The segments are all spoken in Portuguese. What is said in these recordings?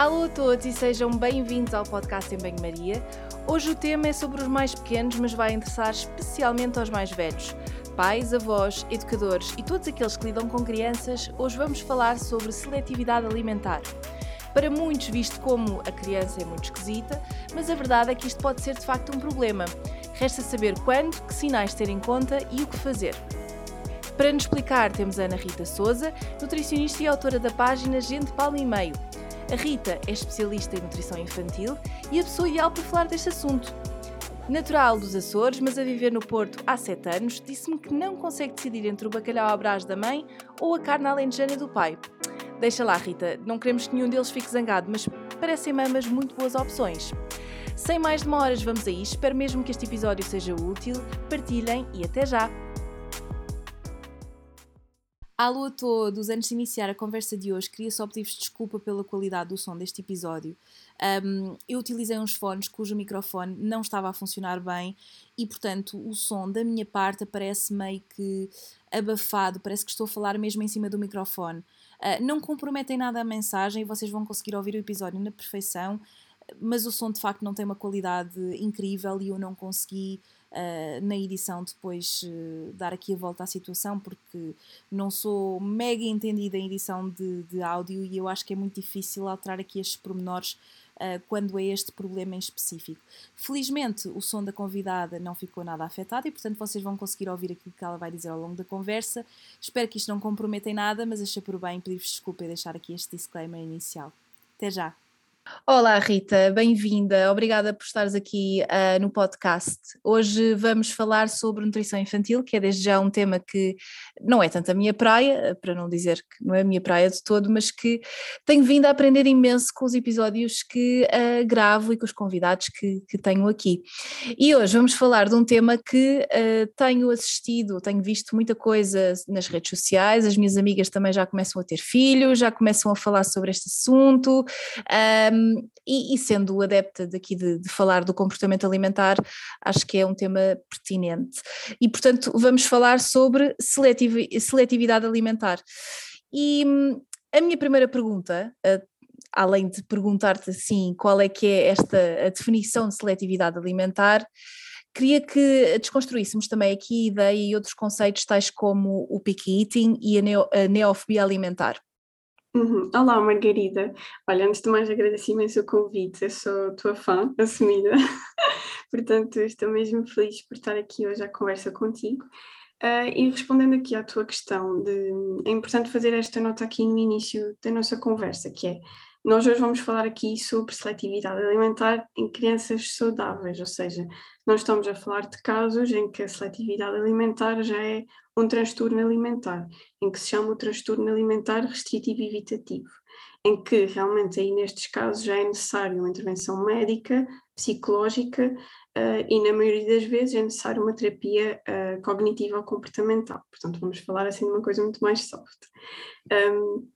Alô a todos e sejam bem-vindos ao podcast em Banho-Maria. Hoje o tema é sobre os mais pequenos, mas vai interessar especialmente aos mais velhos. Pais, avós, educadores e todos aqueles que lidam com crianças, hoje vamos falar sobre seletividade alimentar. Para muitos, visto como a criança é muito esquisita, mas a verdade é que isto pode ser de facto um problema. Resta saber quando, que sinais ter em conta e o que fazer. Para nos explicar, temos a Ana Rita Souza, nutricionista e autora da página Gente Paulo e Meio. A Rita é especialista em nutrição infantil e a pessoa ideal para falar deste assunto. Natural dos Açores, mas a viver no Porto há 7 anos, disse-me que não consegue decidir entre o bacalhau à brás da mãe ou a carne alentejana do pai. Deixa lá, Rita, não queremos que nenhum deles fique zangado, mas parecem-me ambas muito boas opções. Sem mais demoras, vamos aí. Espero mesmo que este episódio seja útil. Partilhem e até já! Alô a todos! Antes de iniciar a conversa de hoje, queria só pedir-vos desculpa pela qualidade do som deste episódio. Um, eu utilizei uns fones cujo microfone não estava a funcionar bem e, portanto, o som da minha parte aparece meio que abafado, parece que estou a falar mesmo em cima do microfone. Uh, não comprometem nada a mensagem vocês vão conseguir ouvir o episódio na perfeição, mas o som de facto não tem uma qualidade incrível e eu não consegui uh, na edição depois uh, dar aqui a volta à situação, porque não sou mega entendida em edição de, de áudio e eu acho que é muito difícil alterar aqui estes pormenores uh, quando é este problema em específico. Felizmente, o som da convidada não ficou nada afetado e, portanto, vocês vão conseguir ouvir aquilo que ela vai dizer ao longo da conversa. Espero que isto não comprometa em nada, mas achei por bem pedir-vos desculpa e deixar aqui este disclaimer inicial. Até já! Olá Rita, bem-vinda. Obrigada por estares aqui uh, no podcast. Hoje vamos falar sobre nutrição infantil, que é desde já um tema que não é tanto a minha praia, para não dizer que não é a minha praia de todo, mas que tenho vindo a aprender imenso com os episódios que uh, gravo e com os convidados que, que, tenho aqui. E hoje vamos falar de um tema que uh, tenho assistido, tenho visto muita coisa nas redes sociais, as minhas amigas também já começam a ter filhos, já começam a falar sobre este assunto. Um, e, e, sendo adepta daqui de, de, falar do comportamento alimentar, acho que é um tema pertinente. E, portanto, vamos falar sobre seletiv seletividade alimentar. E hum, a minha primeira pergunta, uh, além de perguntar-te assim qual é que é esta a definição de seletividade alimentar, queria que desconstruíssemos também aqui a ideia e outros conceitos tais como o picky eating e a, neo, a neofobia alimentar. Uhum. Olá, Margarida. Olha, antes de mais agradeço imenso o convite, eu sou tua fã, assumida, portanto estou mesmo feliz por estar aqui hoje à conversa contigo. Uh, e respondendo aqui à tua questão de é importante fazer esta nota aqui no início da nossa conversa, que é nós hoje vamos falar aqui sobre seletividade alimentar em crianças saudáveis, ou seja, não estamos a falar de casos em que a seletividade alimentar já é um transtorno alimentar, em que se chama o transtorno alimentar restritivo e evitativo, em que realmente aí nestes casos já é necessário uma intervenção médica, psicológica uh, e na maioria das vezes é necessário uma terapia uh, cognitiva ou comportamental. Portanto, vamos falar assim de uma coisa muito mais soft. Um,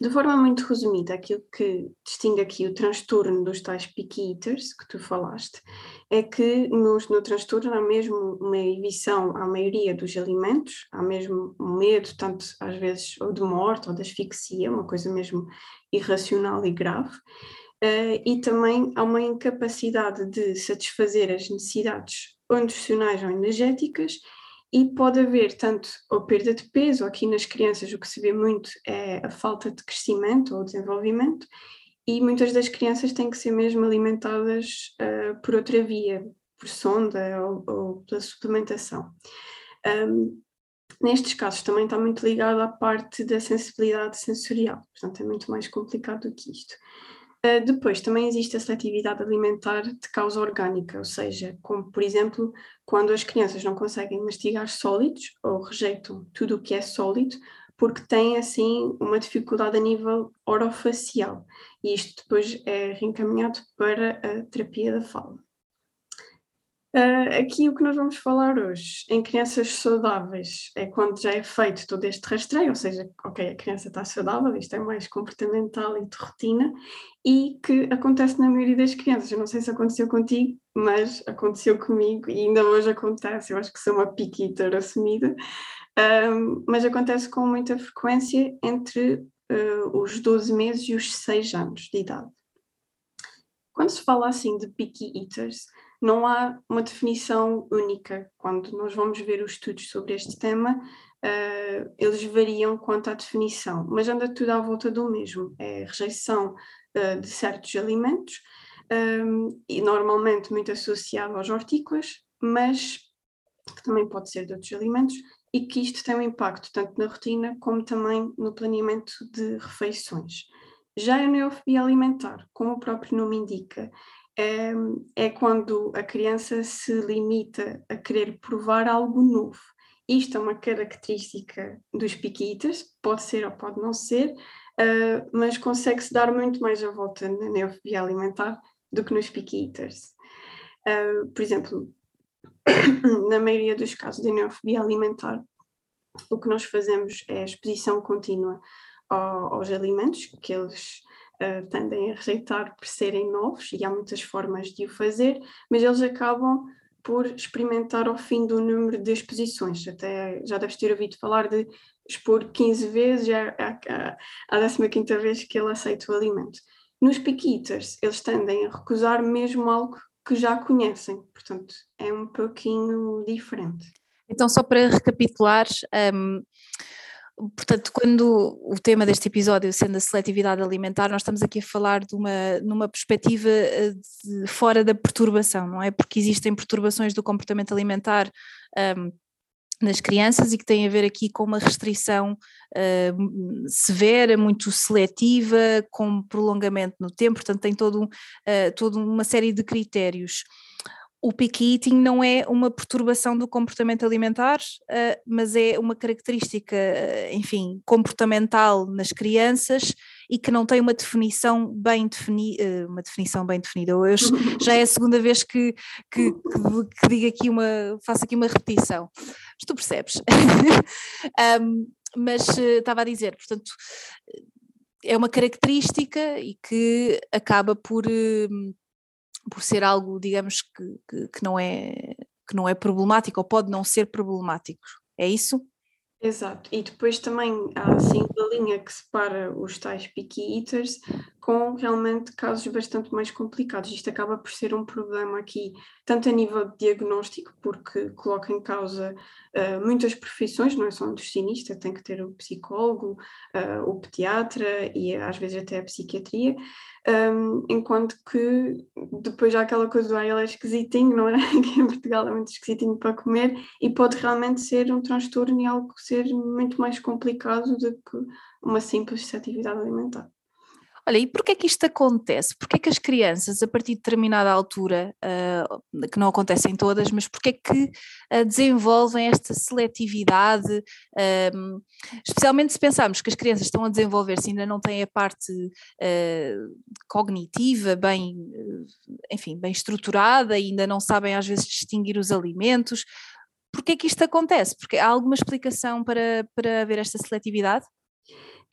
de forma muito resumida, aquilo que distingue aqui o transtorno dos tais picky eaters que tu falaste é que no, no transtorno há mesmo uma evição à maioria dos alimentos, há mesmo um medo, tanto às vezes ou de morte ou de asfixia, uma coisa mesmo irracional e grave, uh, e também há uma incapacidade de satisfazer as necessidades nutricionais ou energéticas e pode haver tanto a perda de peso, aqui nas crianças o que se vê muito é a falta de crescimento ou desenvolvimento, e muitas das crianças têm que ser mesmo alimentadas uh, por outra via, por sonda ou, ou pela suplementação. Um, nestes casos também está muito ligado à parte da sensibilidade sensorial, portanto é muito mais complicado do que isto. Uh, depois também existe a seletividade alimentar de causa orgânica, ou seja, como por exemplo, quando as crianças não conseguem mastigar sólidos ou rejeitam tudo o que é sólido, porque têm assim uma dificuldade a nível orofacial, e isto depois é reencaminhado para a terapia da fala. Uh, aqui o que nós vamos falar hoje em crianças saudáveis é quando já é feito todo este rastreio, ou seja, ok, a criança está saudável, isto é mais comportamental e de rotina, e que acontece na maioria das crianças. Eu não sei se aconteceu contigo, mas aconteceu comigo e ainda hoje acontece. Eu acho que sou uma piquita assumida, um, mas acontece com muita frequência entre uh, os 12 meses e os 6 anos de idade. Quando se fala assim de picky eaters, não há uma definição única. Quando nós vamos ver os estudos sobre este tema, uh, eles variam quanto à definição, mas anda tudo à volta do mesmo: é rejeição uh, de certos alimentos, um, e normalmente muito associado aos hortícolas, mas que também pode ser de outros alimentos, e que isto tem um impacto tanto na rotina como também no planeamento de refeições. Já a neofobia alimentar, como o próprio nome indica, é, quando a criança se limita a querer provar algo novo. Isto é uma característica dos piquitas, pode ser ou pode não ser, uh, mas consegue-se dar muito mais a volta na neofobia alimentar do que nos piquitas. Uh, por exemplo, na maioria dos casos de neofobia alimentar, o que nós fazemos é exposição contínua aos alimentos que eles uh, tendem a rejeitar por serem novos, e há muitas formas de o fazer, mas eles acabam por experimentar ao fim do número de exposições. Até já deves ter ouvido falar de expor 15 vezes, já é a 15 vez que ele aceita o alimento. Nos piquitas, eles tendem a recusar mesmo algo que já conhecem, portanto, é um pouquinho diferente. Então, só para recapitular, um, portanto, quando o tema deste episódio sendo a seletividade alimentar, nós estamos aqui a falar de uma, numa perspectiva eh, de, fora da perturbação, não é? Porque existem perturbações do comportamento alimentar um, nas crianças e que tem a ver aqui com uma restrição uh, severa, muito seletiva, com prolongamento no tempo, portanto tem todo, uh, toda uma série de critérios o picky eating não é uma perturbação do comportamento alimentar, uh, mas é uma característica, uh, enfim, comportamental nas crianças e que não tem uma definição bem definida, uh, uma definição bem definida. Eu, já é a segunda vez que, que, que, que, digo aqui uma, faço aqui uma repetição. Mas tu percebes. um, mas estava a dizer, portanto, é uma característica e que acaba por por ser algo, digamos, que, que, que, não é, que não é problemático ou pode não ser problemático. É isso? Exato, e depois também há assim uma linha que separa os tais picky eaters com realmente casos bastante mais complicados. Isto acaba por ser um problema aqui, tanto a nível de diagnóstico, porque coloca em causa uh, muitas profissões, não é só um nutricionista, tem que ter o psicólogo, uh, o pediatra e às vezes até a psiquiatria, um, enquanto que depois há aquela coisa do ah, ele é esquisitinho, não é? Que em Portugal é muito esquisitinho para comer e pode realmente ser um transtorno e algo ser muito mais complicado do que uma simples atividade alimentar. Olha, e porquê é que isto acontece? Porquê é que as crianças, a partir de determinada altura, uh, que não acontecem todas, mas porquê é que uh, desenvolvem esta seletividade, uh, especialmente se pensarmos que as crianças estão a desenvolver-se ainda não têm a parte cognitiva bem, enfim, bem estruturada, ainda não sabem às vezes distinguir os alimentos. Porquê é que isto acontece? Porque há alguma explicação para, para haver esta seletividade?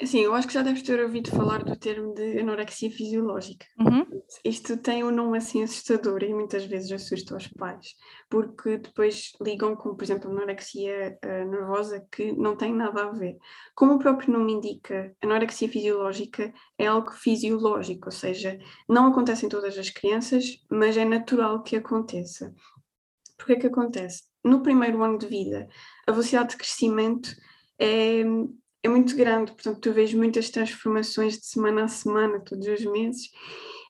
Sim, eu acho que já deves ter ouvido falar do termo de anorexia fisiológica. Uhum. Isto tem um nome assim assustador e muitas vezes assusta os pais, porque depois ligam com, por exemplo, anorexia uh, nervosa que não tem nada a ver. Como o próprio nome indica, anorexia fisiológica é algo fisiológico, ou seja, não acontece em todas as crianças, mas é natural que aconteça. Por que é que acontece? No primeiro ano de vida, a velocidade de crescimento é é muito grande, portanto, tu vês muitas transformações de semana a semana, todos os meses.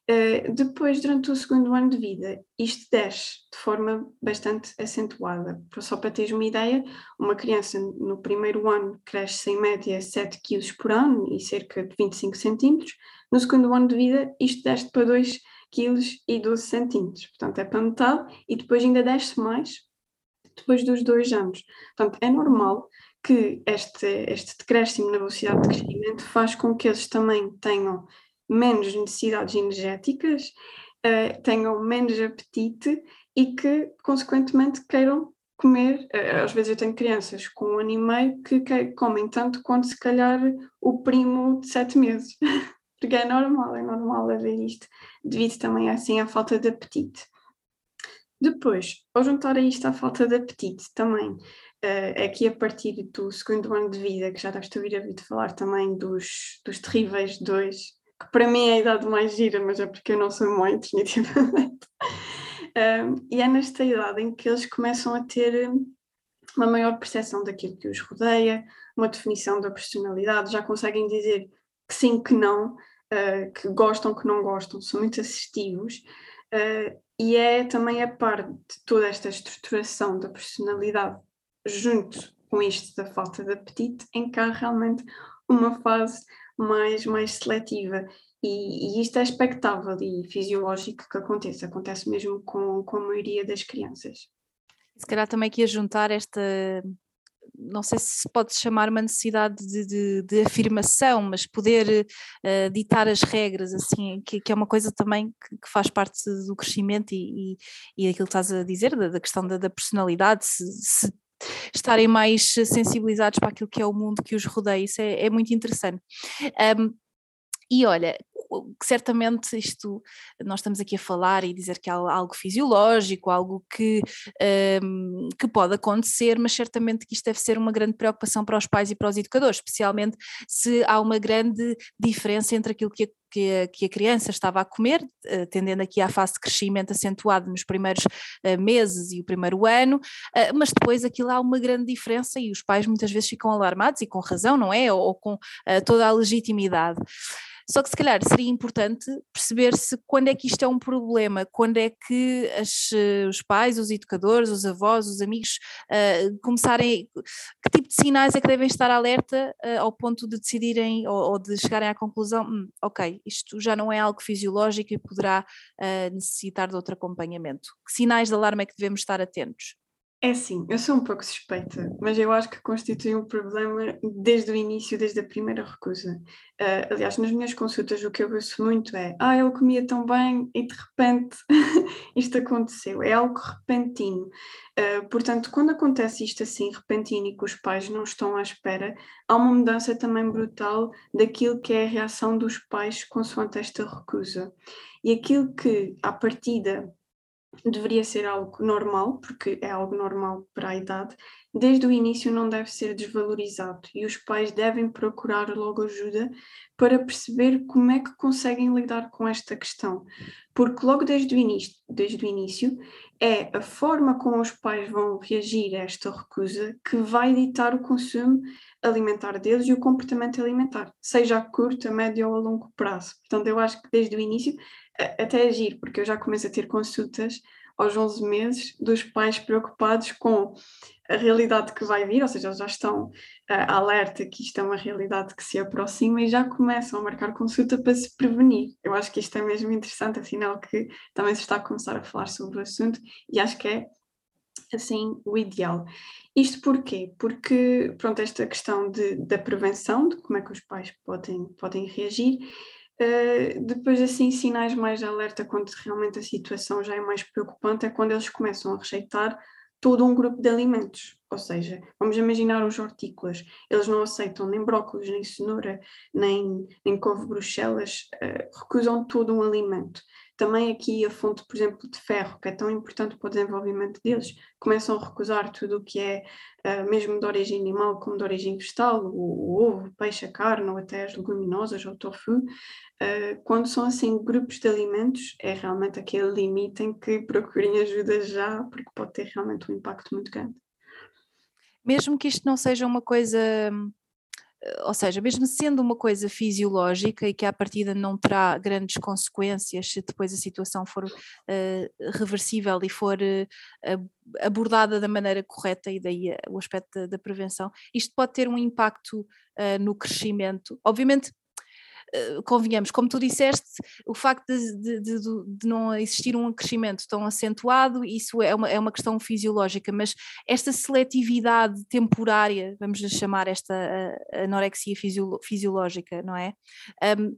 Uh, depois, durante o segundo ano de vida, isto desce de forma bastante acentuada. Só para teres uma ideia, uma criança no primeiro ano cresce em média 7 kg por ano e cerca de 25 centímetros. No segundo ano de vida, isto desce para 2 kg e 12 centímetros. Portanto, é para metade e depois ainda desce mais depois dos dois anos. Portanto, é normal que este, este decréscimo na velocidade de crescimento faz com que eles também tenham menos necessidades energéticas, uh, tenham menos apetite e que, consequentemente, queiram comer. Uh, às vezes eu tenho crianças com um ano e meio que, comem tanto quanto, se calhar, o primo de sete meses. Porque é normal, é normal haver isto, devido também assim à falta de apetite. Depois, ao juntar a isto à falta de apetite também, uh, aqui a partir do segundo ano de vida, que já deves ter ouvido falar também dos, dos terríveis dois, que para mim é a idade mais gira, mas é porque eu não sou mãe, definitivamente. e é nesta idade em que eles começam a ter uma maior percepção daquilo que os rodeia, uma definição da personalidade, já conseguem dizer que sim, que não, uh, que gostam, que não gostam, são muito assistivos. Uh, e é também a parte de toda esta estruturação da personalidade, junto com isto da falta de apetite, em que há realmente uma fase mais, mais seletiva. E, e isto é expectável e fisiológico que aconteça, acontece mesmo com, com a maioria das crianças. Se calhar também aqui a juntar esta, não sei se pode chamar uma necessidade de, de, de afirmação, mas poder uh, ditar as regras, assim, que, que, é uma coisa também que, que faz parte do crescimento e, e, e aquilo que estás a dizer, da, da questão da, da personalidade, se, se, estarem mais sensibilizados para aquilo que é o mundo que os rodeia, isso é, é muito interessante. Um, e olha, certamente isto nós estamos aqui a falar e dizer que é algo fisiológico, algo que, um, que pode acontecer, mas certamente que isto deve ser uma grande preocupação para os pais e para os educadores, especialmente se há uma grande diferença entre aquilo que a que a, que a, criança estava a comer, uh, tendendo aqui à fase de crescimento acentuado nos primeiros uh, meses e o primeiro ano, uh, mas depois aquilo há uma grande diferença e os pais muitas vezes ficam alarmados e com razão, não é? Ou com toda a legitimidade. Só que se calhar seria importante perceber se quando é que isto é um problema, quando é que as, eh, os pais, os educadores, os avós, os amigos uh, começarem, que tipo de sinais é que devem estar alerta uh, ao ponto de decidirem ou, ou de chegarem à conclusão, hum, ok, isto já não é algo fisiológico e poderá uh, necessitar de outro acompanhamento. Que sinais de alarme é que devemos estar atentos? É sim, eu sou um pouco suspeita, mas eu acho que constitui um problema desde o início, desde a primeira recusa. Uh, aliás, nas minhas consultas o que eu ouço muito é ah, ele comia tão bem e de repente isto aconteceu. É algo repentino. Uh, portanto, quando acontece isto assim, repentino e que os pais não estão à espera, há uma mudança também brutal daquilo que é a reação dos pais consoante esta recusa. E aquilo que, à partida, deveria ser algo normal, porque é algo normal para a idade, desde o início não deve ser desvalorizado e os pais devem procurar logo ajuda para perceber como é que conseguem lidar com esta questão. Porque logo desde o início, desde o início é a forma como os pais vão reagir a esta recusa que vai ditar o consumo alimentar deles e o comportamento alimentar, seja a curto, a médio ou a longo prazo. Portanto, eu acho que desde o início até agir, porque eu já começo a ter consultas aos 11 meses dos pais preocupados com a realidade que vai vir, ou seja, já estão uh, alerta que isto é uma realidade que se aproxima e já começam a marcar consulta para se prevenir. Eu acho que isto é mesmo interessante, afinal que também se está a começar a falar sobre o assunto e acho que é assim o ideal. Isto porquê? Porque, pronto, esta questão de, da prevenção, de como é que os pais podem, podem reagir, Uh, depois, assim, sinais mais de alerta quando realmente a situação já é mais preocupante é quando eles começam a rejeitar todo um grupo de alimentos. Ou seja, vamos imaginar os hortícolas, eles não aceitam nem brócolis, nem cenoura, nem, nem couve bruxelas, uh, recusam todo um alimento também aqui a fonte, por exemplo, de ferro, que é tão importante para o desenvolvimento deles, começam a recusar tudo o que é uh, mesmo de origem animal, como de origem vegetal, o, o, ovo, o peixe, a carne, ou até as leguminosas, ou o tofu. Uh, quando são assim grupos de alimentos, é realmente aquele limite em que procurem ajuda já, porque pode ter realmente um impacto muito grande. Mesmo que isto não seja uma coisa hum, ou seja, mesmo sendo uma coisa fisiológica e que à partida não terá grandes consequências se depois a situação for uh, reversível e for uh, abordada da maneira correta e daí uh, o aspecto da, da, prevenção, isto pode ter um impacto no crescimento. Obviamente eh, convenhamos, como tu disseste, o facto de, de, de, de, não existir um crescimento tão acentuado, isso é uma, é uma questão fisiológica, mas esta seletividade temporária, vamos chamar esta anorexia fisiológica, não é? Um,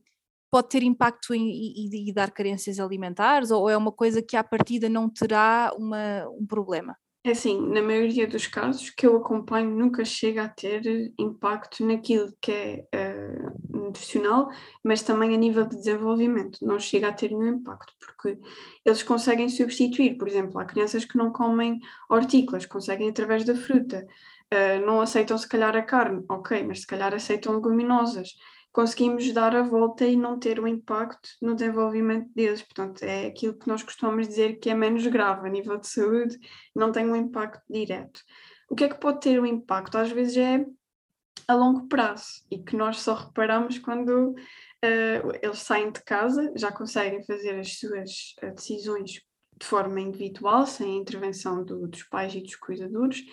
pode ter impacto em, e, e, dar carências alimentares ou é uma coisa que à partida não terá uma, um problema? É assim, na maioria dos casos que eu acompanho nunca chega a ter impacto naquilo que é uh, nutricional, mas também a nível de desenvolvimento, não chega a ter nenhum impacto, porque eles conseguem substituir, por exemplo, há crianças que não comem hortícolas, conseguem através da fruta, uh, não aceitam se calhar a carne, ok, mas se calhar aceitam leguminosas, conseguimos dar a volta e não ter o um impacto no desenvolvimento deles. Portanto, é aquilo que nós costumamos dizer que é menos grave a nível de saúde, não tem um impacto direto. O que é que pode ter um impacto? Às vezes é a longo prazo e que nós só reparamos quando uh, eles saem de casa, já conseguem fazer as suas uh, decisões de forma individual, sem a intervenção do, dos pais e dos cuidadores,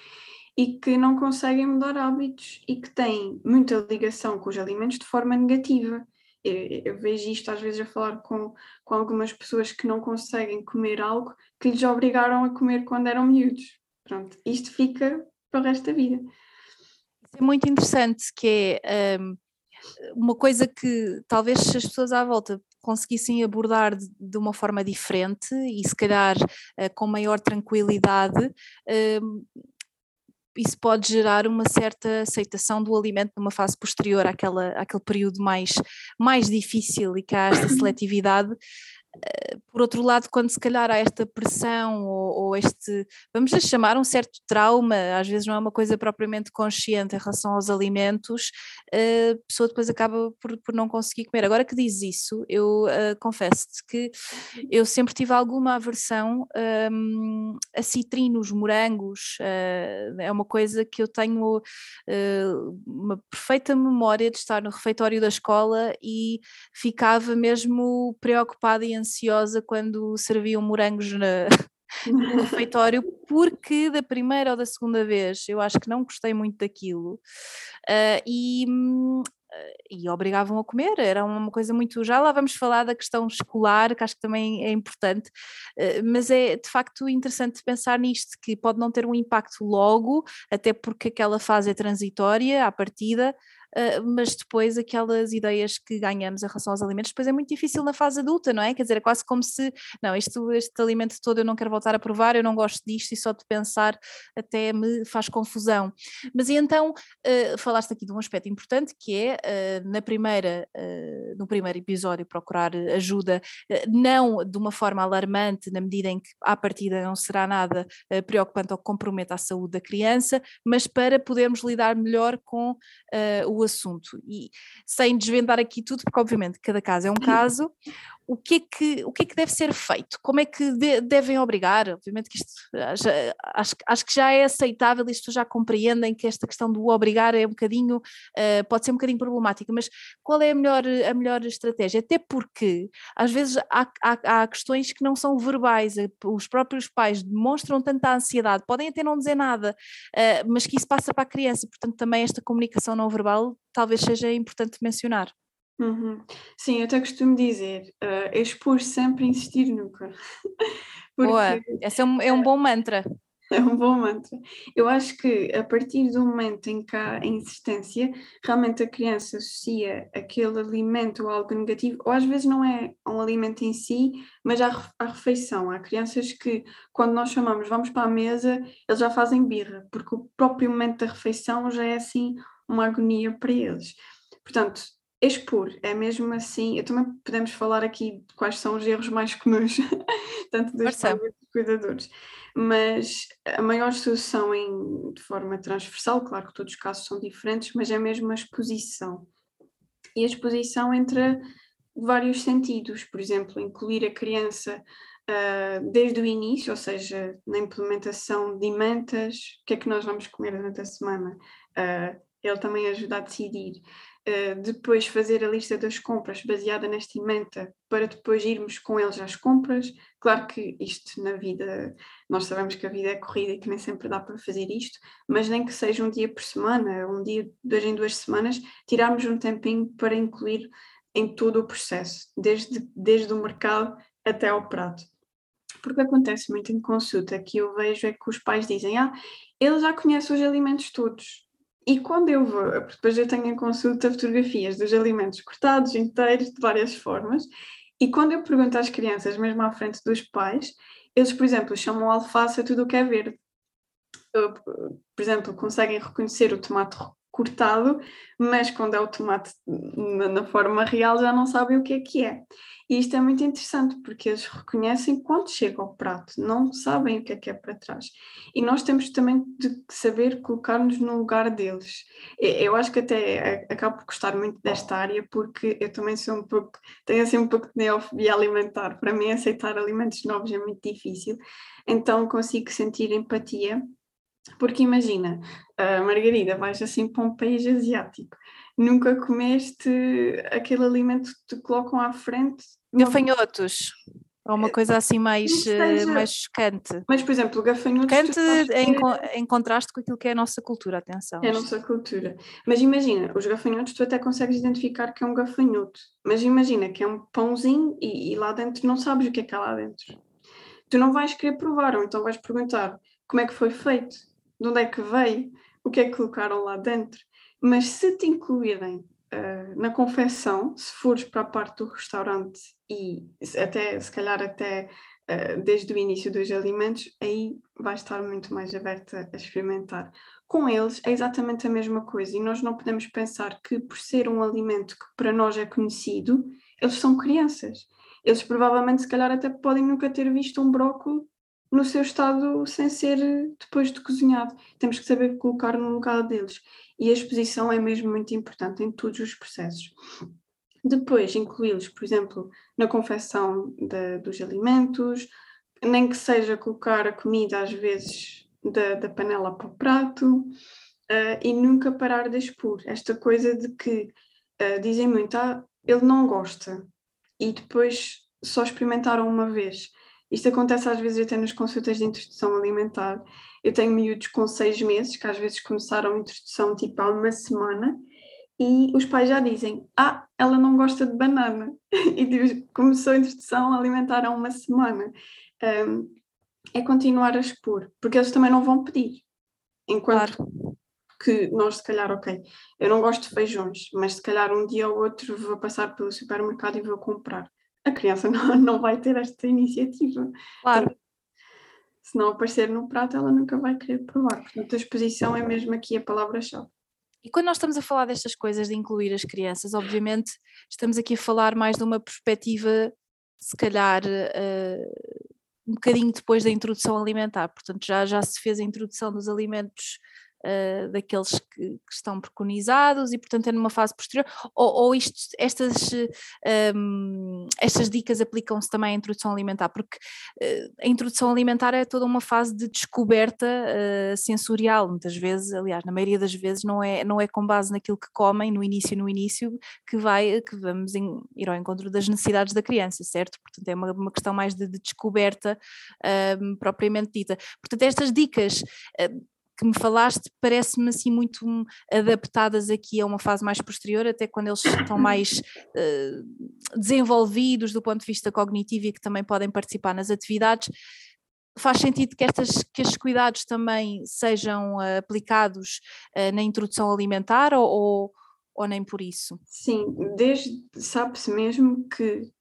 e que não conseguem mudar hábitos e que têm muita ligação com os alimentos de forma negativa. Eu, eu, vejo isto às vezes a falar com, com algumas pessoas que não conseguem comer algo que lhes obrigaram a comer quando eram miúdos. Pronto, isto fica para o resto da vida. É muito interessante que é um, uma coisa que talvez as pessoas à volta conseguissem abordar de, de uma forma diferente e se calhar uh, com maior tranquilidade, uh, isso pode gerar uma certa aceitação do alimento numa fase posterior àquela, àquele período mais, mais difícil e que há esta seletividade. Por outro lado, quando se calhar há esta pressão ou, ou, este, vamos a chamar um certo trauma, às vezes não é uma coisa propriamente consciente em relação aos alimentos, a pessoa depois acaba por, por não conseguir comer. Agora que diz isso, eu uh, confesso-te que eu sempre tive alguma aversão um, a citrinos, morangos, uh, é uma coisa que eu tenho uh, uma perfeita memória de estar no refeitório da escola e ficava mesmo preocupada e ansiosa quando serviam morangos na, no refeitório, porque da primeira ou da segunda vez eu acho que não gostei muito daquilo uh, e, uh, e obrigavam a comer, era uma coisa muito. Já lá vamos falar da questão escolar, que acho que também é importante, uh, mas é de facto interessante pensar nisto, que pode não ter um impacto logo, até porque aquela fase é transitória à partida. Ah, mas depois aquelas ideias que ganhamos em relação aos alimentos, depois é muito difícil na fase adulta, não é? Quer dizer, é quase como se, não, este, este alimento todo eu não quero voltar a provar, eu não gosto disto e só de pensar até me faz confusão. Mas e então, uh, falaste aqui de um aspecto importante que é, uh, na primeira, no primeiro episódio, procurar ajuda, não de uma forma alarmante, na medida em que à partida não será nada preocupante ou que comprometa a saúde da criança, mas para podermos lidar melhor com o assunto. E sem desvendar aqui tudo, porque obviamente cada caso é um caso, o que é que, o que, é que deve ser feito? Como é que de, devem obrigar? Obviamente que isto já, acho, acho que já é aceitável, isto já compreendem que esta questão do obrigar é um bocadinho, uh, pode ser um bocadinho problemática, mas qual é a melhor, a melhor estratégia? Até porque às vezes há, há, há questões que não são verbais, eh, os próprios pais demonstram tanta ansiedade, podem até não dizer nada, uh, mas que isso passa para a criança, portanto também esta comunicação não verbal talvez seja importante mencionar. Uhum. Sim, eu até costumo dizer, uh, expor sempre, insistir nunca. Porque, Boa, esse é um, é um bom mantra. É um bom mantra. Eu acho que a partir do momento em que há a insistência, realmente a criança associa aquele alimento a algo negativo, ou às vezes não é um alimento em si, mas à, à refeição. Há crianças que, quando nós chamamos vamos para a mesa, eles já fazem birra, porque o próprio momento da refeição já é assim uma agonia para eles. Portanto, expor, é mesmo assim. Eu também podemos falar aqui de quais são os erros mais comuns, tanto dos cuidadores, mas a maior solução em, de forma transversal, claro que todos os casos são diferentes, mas é mesmo a exposição. E a exposição entra vários sentidos, por exemplo, incluir a criança uh, desde o início, ou seja, na implementação de mentas, o que é que nós vamos comer durante a semana, uh, ele também ajuda a decidir. Uh, depois fazer a lista das compras baseada nesta emenda para depois irmos com eles às compras. Claro que isto na vida, nós sabemos que a vida é corrida e que nem sempre dá para fazer isto, mas nem que seja um dia por semana, um dia, dois em duas semanas, tirarmos um tempinho para incluir em todo o processo, desde, desde o mercado até ao prato. Porque acontece muito em consulta que eu vejo é que os pais dizem: Ah, ele já conhece os alimentos todos, e quando eu vou, depois eu tenho em consulta fotografias dos alimentos cortados, inteiros, de várias formas, e quando eu pergunto às crianças, mesmo à frente dos pais, eles, por exemplo, chamam alface a tudo o que é verde. Por exemplo, conseguem reconhecer o tomate cortado, mas quando é o tomate na, forma real já não sabem o que é que é. E isto é muito interessante porque eles reconhecem quando chega ao prato, não sabem o que é que é para trás. E nós temos também de saber colocar-nos no lugar deles. Eu acho que até acabo por gostar muito desta área porque eu também sou um pouco, tenho assim um pouco de neofobia alimentar. Para mim aceitar alimentos novos é muito difícil, então consigo sentir empatia porque imagina, uh, Margarida, vais assim para um país asiático, nunca comeste aquele alimento que te colocam à frente? Gafanhotos. Ou uma coisa assim mais, eh, seja, mais chocante. Mas, por exemplo, gafanhotos. Chocante em, em, contraste com aquilo que é a nossa cultura, atenção. É a nossa cultura. Mas imagina, os gafanhotos tu até consegues identificar que é um gafanhoto. Mas imagina que é um pãozinho e, e lá dentro não sabes o que é que há lá dentro. Tu não vais querer provar, ou então vais perguntar como é que foi feito de onde é que veio, o que é que colocaram lá dentro. Mas se te incluírem uh, na confecção, se fores para a parte do restaurante e até, se calhar até uh, desde o início dos alimentos, aí vais estar muito mais aberta a experimentar. Com eles é exatamente a mesma coisa e nós não podemos pensar que por ser um alimento que para nós é conhecido, eles são crianças. Eles provavelmente, se calhar, até podem nunca ter visto um brócolis no seu estado sem ser depois de cozinhado. Temos que saber colocar no lugar deles. E a exposição é mesmo muito importante em todos os processos. Depois, incluí-los, por exemplo, na confecção de, dos alimentos, nem que seja colocar a comida às vezes da, da panela para o prato, uh, e nunca parar de expor. Esta coisa de que uh, dizem muito, ah, ele não gosta, e depois só experimentaram uma vez. Isto acontece às vezes até nas consultas de introdução alimentar. Eu tenho miúdos com seis meses, que às vezes começaram a introdução tipo há uma semana, e os pais já dizem: Ah, ela não gosta de banana. e diz, começou a introdução alimentar há uma semana. Um, é continuar a expor, porque eles também não vão pedir. Enquanto claro. que nós, se calhar, ok, eu não gosto de feijões, mas se calhar um dia ou outro vou passar pelo supermercado e vou comprar a criança não, não vai ter esta iniciativa. Claro. Então, se não aparecer no prato, ela nunca vai querer provar. Portanto, a exposição é mesmo aqui a palavra-chave. E quando nós estamos a falar destas coisas de incluir as crianças, obviamente estamos aqui a falar mais de uma perspectiva, se calhar, uh, um bocadinho depois da introdução alimentar. Portanto, já, já se fez a introdução dos alimentos uh, daqueles que, que, estão preconizados e, portanto, é numa fase posterior? Ou, ou isto, estas, um, estas dicas aplicam-se também à introdução alimentar? Porque uh, a introdução alimentar é toda uma fase de descoberta uh, sensorial, muitas vezes, aliás, na maioria das vezes, não é, não é com base naquilo que comem no início, no início, que, vai, que vamos em, ir ao encontro das necessidades da criança, certo? Portanto, é uma, uma questão mais de, de descoberta um, propriamente dita. Portanto, estas dicas que me falaste parece-me assim muito hum, adaptadas aqui a uma fase mais posterior, até quando eles estão mais uh, desenvolvidos do ponto de vista cognitivo e que também podem participar nas atividades. Faz sentido que, estas, que estes cuidados também sejam uh, aplicados uh, na introdução alimentar ou, ou ou nem por isso? Sim, desde sabe-se mesmo que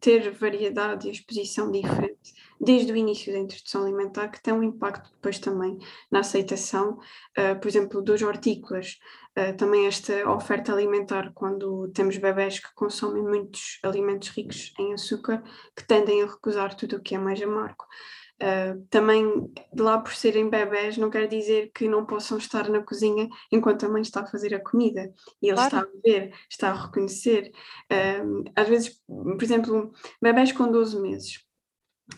ter variedade e exposição diferente desde o início da introdução alimentar que tem um impacto depois também na aceitação, uh, por exemplo, dos hortícolas. Uh, também esta oferta alimentar, quando temos bebés que consomem muitos alimentos ricos em açúcar, que tendem a recusar tudo o que é mais amargo. Uh, também, de lá por serem bebés, não quer dizer que não possam estar na cozinha enquanto a mãe está a fazer a comida e ele claro. está a ver, está a reconhecer. Uh, às vezes, por exemplo, bebés com 12 meses,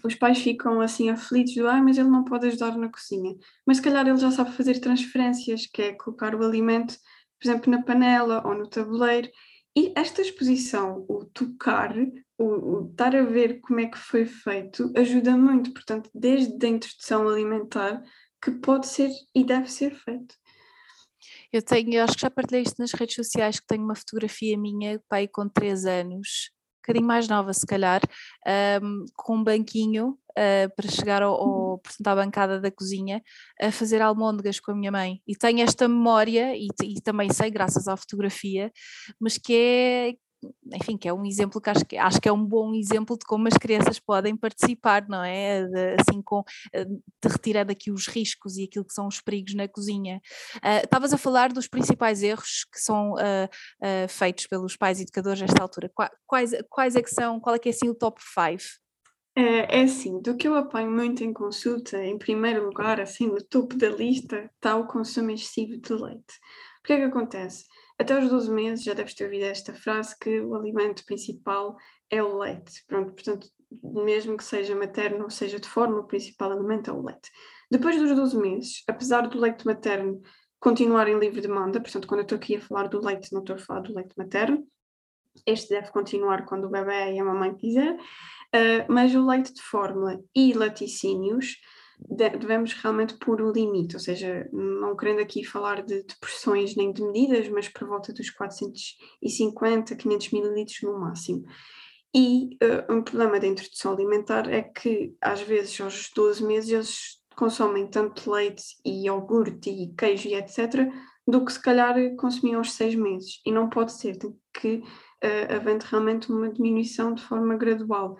os pais ficam assim aflitos do ah, mas ele não pode ajudar na cozinha. Mas se calhar ele já sabe fazer transferências, que é colocar o alimento, por exemplo, na panela ou no tabuleiro. E esta exposição, o tocar, o, o estar a ver como é que foi feito, ajuda muito. Portanto, desde a introdução alimentar, que pode ser e deve ser feito. Eu tenho, eu acho que já partilhei isto nas redes sociais, que tenho uma fotografia minha, pai com 3 anos, bocadinho mais nova se calhar, um, com um banquinho uh, para chegar ao, ao, portanto, à bancada da cozinha a fazer almôndegas com a minha mãe. E tenho esta memória, e, e também sei, graças à fotografia, mas que é enfim, que é um exemplo que acho, que acho que é um bom exemplo de como as crianças podem participar, não é? De, assim, com, eh, de retirar aqui os riscos e aquilo que são os perigos na cozinha. Uh, estavas a falar dos principais erros que são uh, uh, feitos pelos pais educadores nesta altura. Quais, quais é que são, qual é que é assim o top 5? É, é assim, do que eu apanho muito em consulta, em primeiro lugar, assim, no topo da lista, está o consumo excessivo de leite. O que é que acontece? Até os 12 meses já deves ter ouvido esta frase que o alimento principal é o leite. Pronto, portanto, mesmo que seja materno ou seja de forma, o principal alimento é o leite. Depois dos 12 meses, apesar do leite materno continuar em livre demanda, portanto, quando eu estou aqui a falar do leite, não estou a falar do leite materno, este deve continuar quando o bebê e a mamãe quiser, uh, mas o leite de fórmula e laticínios devemos realmente pôr o limite, ou seja, não querendo aqui falar de, de porções nem de medidas, mas por volta dos 450, 500 mililitros no máximo. E uh, um problema da introdução alimentar é que, às vezes, aos 12 meses, eles consomem tanto leite e iogurte e queijo e etc., do que se calhar consumiam aos 6 meses. E não pode ser, que uh, realmente uma diminuição de forma gradual.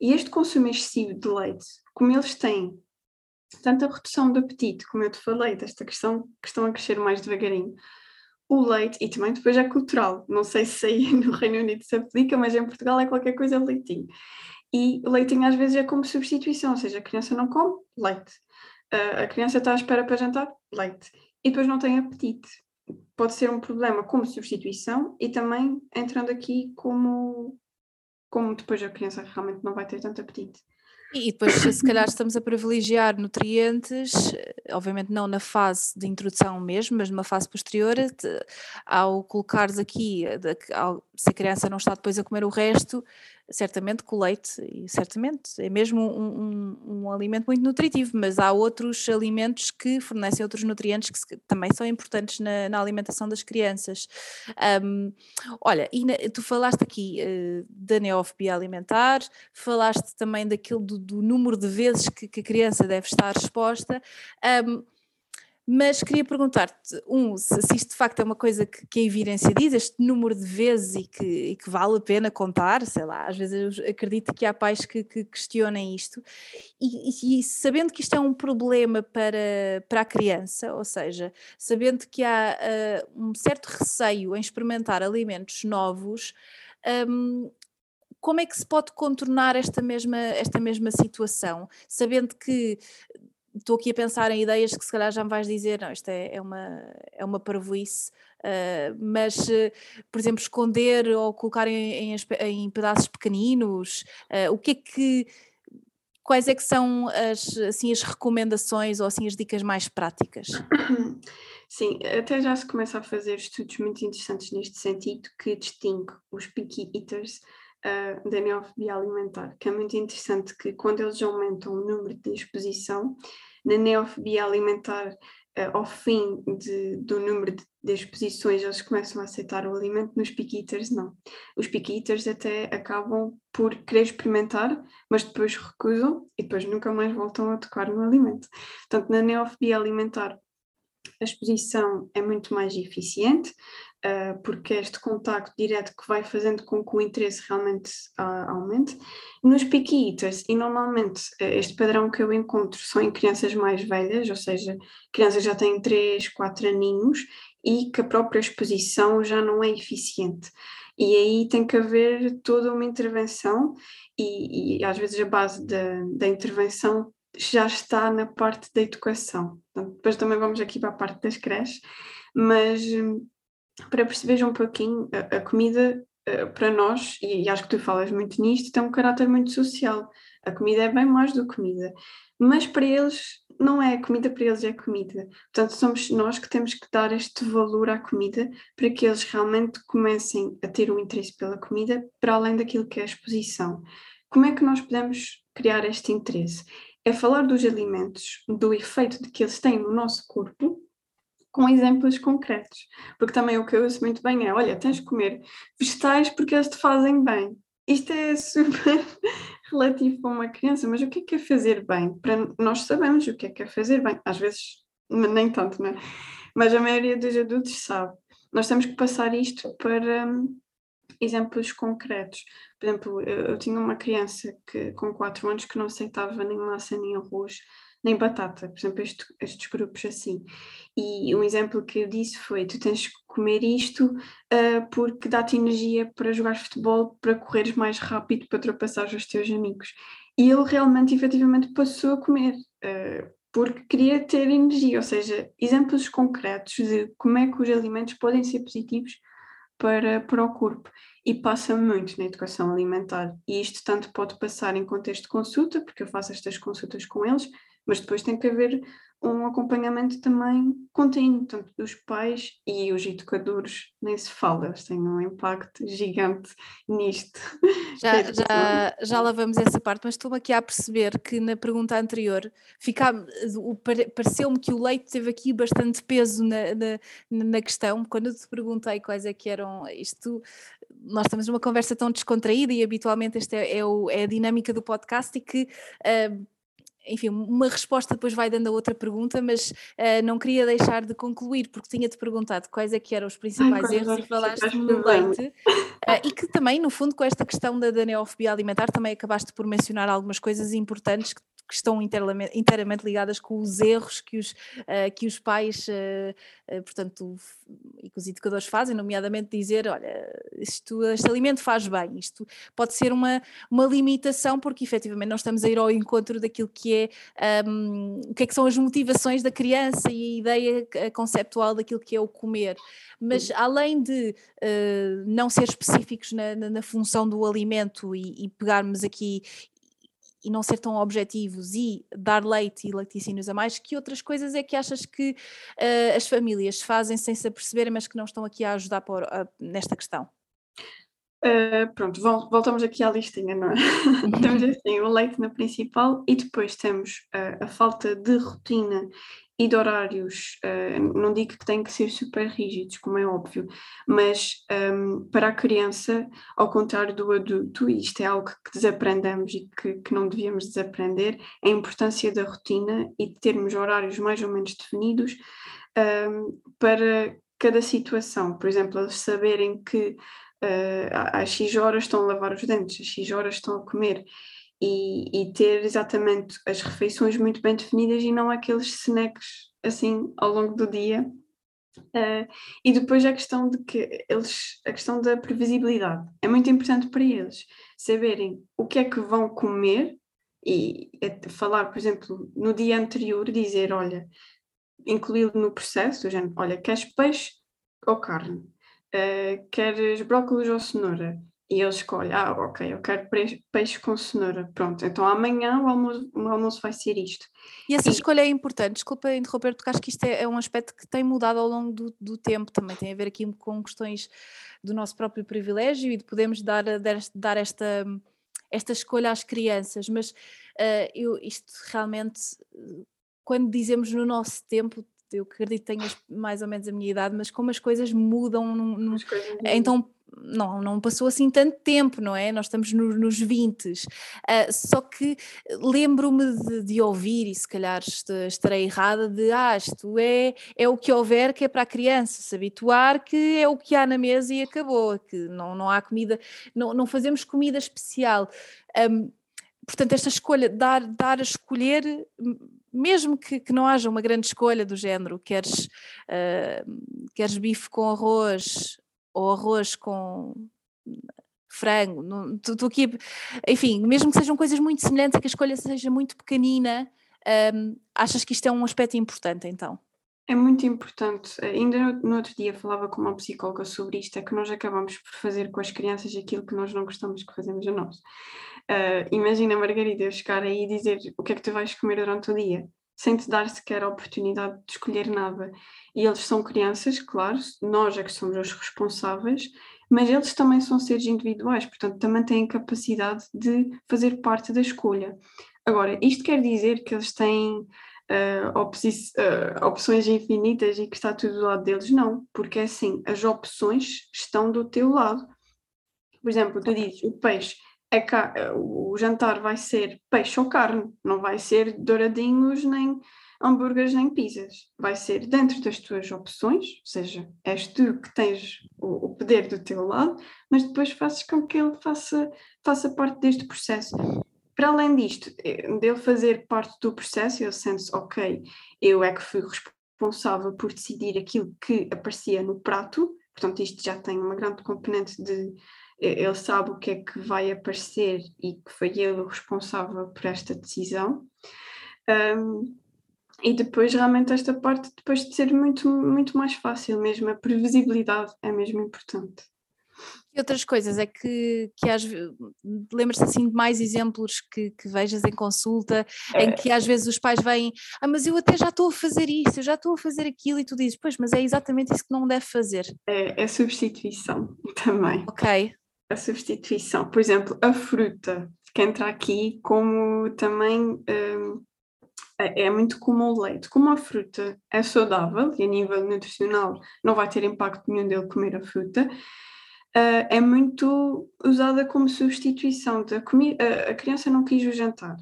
E este consumo excessivo de leite, como eles têm tanto a redução do apetite, como eu te falei, desta questão que estão a crescer mais devagarinho, o leite, e também depois é cultural, não sei se aí no Reino Unido se aplica, mas em Portugal é qualquer coisa leitinho. E o leitinho às vezes é como substituição, ou seja, a criança não come leite, a criança está à espera para jantar leite, e depois não tem apetite. Pode ser um problema como substituição e também entrando aqui como, como depois a criança realmente não vai ter tanto apetite. E depois, se calhar, estamos a privilegiar nutrientes, obviamente não na fase de introdução mesmo, mas numa fase posterior, ao colocares aqui, ao, se a criança não está depois a comer o resto, certamente com leite, e certamente é mesmo um, um, um, alimento muito nutritivo, mas há outros alimentos que fornecem outros nutrientes que também são importantes na, na alimentação das crianças. Um, olha, e na, tu falaste aqui uh, da neofobia alimentar, falaste também daquilo do, do número de vezes que, que, a criança deve estar exposta. Um, mas queria perguntar-te, um, se, se, isto de facto é uma coisa que, que a evidência diz, este número de vezes e que, e que, vale a pena contar, sei lá, às vezes eu acredito que há pais que, que questionem isto, e, e, sabendo que isto é um problema para, para a criança, ou seja, sabendo que há uh, um certo receio em experimentar alimentos novos, um, como é que se pode contornar esta mesma, esta mesma situação, sabendo que estou aqui a pensar em ideias que se calhar já me vais dizer, não, isto é, é uma, é uma parvoíce, uh, mas, uh, por exemplo, esconder ou colocar em, em, em pedaços pequeninos, uh, o que é que, quais é que são as, assim, as recomendações ou assim as dicas mais práticas? Sim, até já se começa a fazer estudos muito interessantes neste sentido que distingue os picky eaters uh, da neofobia alimentar, que é muito interessante que quando eles aumentam o número de exposição, na neofobia alimentar, uh, ao fim de, do número de, de, exposições, eles começam a aceitar o alimento, nos piquiters não. Os piquiters até acabam por querer experimentar, mas depois recusam e depois nunca mais voltam a tocar no alimento. Portanto, na neofobia alimentar, a exposição é muito mais eficiente, uh, porque é este contacto direto que vai fazendo com que o interesse realmente uh, aumente. Nos picky eaters, e normalmente uh, este padrão que eu encontro são em crianças mais velhas, ou seja, crianças já têm 3, 4 aninhos e que a própria exposição já não é eficiente. E aí tem que haver toda uma intervenção, e, e às vezes a base da, da intervenção já está na parte da educação. Então, depois também vamos aqui para a parte das creches, mas hum, para perceberes um pouquinho, a, a comida uh, para nós, e, e, acho que tu falas muito nisto, tem um caráter muito social. A comida é bem mais do que comida, mas para eles não é comida, para eles é comida. Portanto, somos nós que temos que dar este valor à comida para que eles realmente comecem a ter um interesse pela comida para além daquilo que é a exposição. Como é que nós podemos criar este interesse? É falar dos alimentos, do efeito de que eles têm no nosso corpo com exemplos concretos. Porque também o que eu ouço muito bem é: olha, tens de comer vegetais porque eles te fazem bem. Isto é super relativo para uma criança, mas o que é que é fazer bem? Para nós sabemos o que é que é fazer bem. Às vezes, nem tanto, né? Mas a maioria dos adultos sabe. Nós temos que passar isto para, exemplos concretos. Por exemplo, eu, eu tinha uma criança que, com 4 anos que não aceitava nem massa nem arroz nem batata, por exemplo, este, estes grupos assim. E um exemplo que eu disse foi: tu tens que comer isto uh, porque dá-te energia para jogar futebol, para correres mais rápido, para ultrapassar os teus amigos. E ele realmente, efetivamente, passou a comer. Uh, porque queria ter energia, ou seja, exemplos concretos de como é que os alimentos podem ser positivos para, para o corpo e passa muito na educação alimentar. E isto tanto pode passar em contexto de consulta, porque eu faço estas consultas com eles, mas depois tem que haver um acompanhamento também contínuo, tanto dos pais e os educadores, nem se fala, eles têm um impacto gigante nisto. Já, já, já lá vamos essa parte, mas estou aqui a perceber que na pergunta anterior pareceu-me que o leite teve aqui bastante peso na, na, na, questão, quando eu te perguntei quais é que eram isto. Nós estamos numa conversa tão descontraída e habitualmente esta é, é, o, é a dinâmica do podcast e que uh, enfim, uma resposta depois vai dando a outra pergunta, mas uh, não queria deixar de concluir, porque tinha-te perguntado quais é que eram os principais Ai, erros e falaste do leite, uh, e que também, no fundo, com esta questão da, da neofobia alimentar, também acabaste por mencionar algumas coisas importantes que que estão inteiramente ligadas com os erros que os, uh, que os pais, uh, uh, portanto, e que os educadores fazem, nomeadamente dizer, olha, isto, este alimento faz bem, isto pode ser uma, uma limitação, porque efetivamente nós estamos a ir ao encontro daquilo que é, um, o que é que são as motivações da criança e a ideia conceptual daquilo que é o comer. Mas além de não ser específicos na, na, na função do alimento e, e pegarmos aqui e não ser tão objetivos e dar leite e laticínios a mais, que outras coisas é que achas que uh, as famílias fazem sem se aperceberem, mas que não estão aqui a ajudar por, uh, nesta questão? Uh, pronto, voltamos aqui à listinha, não é? temos assim o leite na principal e depois temos uh, a falta de rotina e de horários, uh, não digo que têm que ser super rígidos, como é óbvio, mas um, ehm, para a criança, ao contrário do adulto, e isto é algo que desaprendemos e que, que não devíamos desaprender, a importância da rotina e de termos horários mais ou menos definidos um, ehm, para cada situação. Por exemplo, eles saberem que uh, às X horas estão a lavar os dentes, às X horas estão a comer e, e, ter exatamente as refeições muito bem definidas e não aqueles snacks assim ao longo do dia. Uh, e depois a questão de que eles, a questão da previsibilidade é muito importante para eles saberem o que é que vão comer e falar, por exemplo, no dia anterior, dizer, olha, incluí-lo no processo, olha, queres peixe ou carne? Uh, queres brócolis ou cenoura? E ele escolhe, ah, ok, eu quero peixe com cenoura. Pronto, então amanhã o almoço, o almoço vai ser isto. E essa e... escolha é importante. Desculpa interromper, porque acho que isto é, é, um aspecto que tem mudado ao longo do, do, tempo. Também tem a ver aqui com questões do nosso próprio privilégio e de podermos dar, dar esta, esta escolha às crianças. Mas uh, eu, isto realmente, quando dizemos no nosso tempo, eu acredito que tenhas mais ou menos a minha idade, mas como as coisas mudam, num, num, então não, não passou assim tanto tempo, não é? Nós estamos no, nos 20. Uh, ah, só que lembro-me de, de, ouvir, e se calhar estarei errada, de ah, isto é, é o que houver que é para a criança se habituar, que é o que há na mesa e acabou, que não, não há comida, não, não fazemos comida especial. Um, portanto, esta escolha, dar, dar a escolher, mesmo que, que não haja uma grande escolha do género, queres, uh, queres bife com arroz ou arroz com frango, estou aqui, enfim, mesmo que sejam coisas muito semelhantes, que a escolha seja muito pequenina, um, achas que isto é um aspecto importante então? É muito importante. Ainda no, outro dia falava com uma psicóloga sobre isto, é que nós acabamos por fazer com as crianças aquilo que nós não gostamos que fazemos a nós. Uh, imagina, Margarida, eu chegar aí e dizer o que é que tu vais comer durante o dia, sem te dar sequer a oportunidade de escolher nada. E eles são crianças, claro, nós é que somos os responsáveis, mas eles também são seres individuais, portanto, também têm capacidade de fazer parte da escolha. Agora, isto quer dizer que eles têm uh, uh, opções infinitas e que está tudo do lado deles? Não, porque é assim, as opções estão do teu lado. Por exemplo, tu dizes o peixe, é o jantar vai ser peixe ou carne, não vai ser douradinhos nem hambúrgueres nem pizzas. Vai ser dentro das tuas opções, ou seja, és tu que tens o, o poder do teu lado, mas depois fazes com que ele faça, faça parte deste processo. Para além disto, eh, dele fazer parte do processo, ele sente ok, eu é que fui responsável por decidir aquilo que aparecia no prato, portanto, isto já tem uma grande componente de eh, ele sabe o que é que vai aparecer e que foi ele o responsável por esta decisão. Um, e depois, realmente, esta parte, depois de ser muito, muito mais fácil mesmo, a previsibilidade é mesmo importante. E outras coisas é que, que às lembras-te assim de mais exemplos que, que vejas em consulta, é. em que às vezes os pais vêm, ah, mas eu até já estou a fazer isso, eu já estou a fazer aquilo, e tu dizes, pois, mas é exatamente isso que não deve fazer. É, é substituição também. Ok. A substituição, por exemplo, a fruta, que entra aqui como também um, é, é muito comum o leite. Como a fruta é saudável e a nível nutricional não vai ter impacto nenhum dele comer a fruta, uh, é muito usada como substituição da comida. Uh, a criança não quis o jantar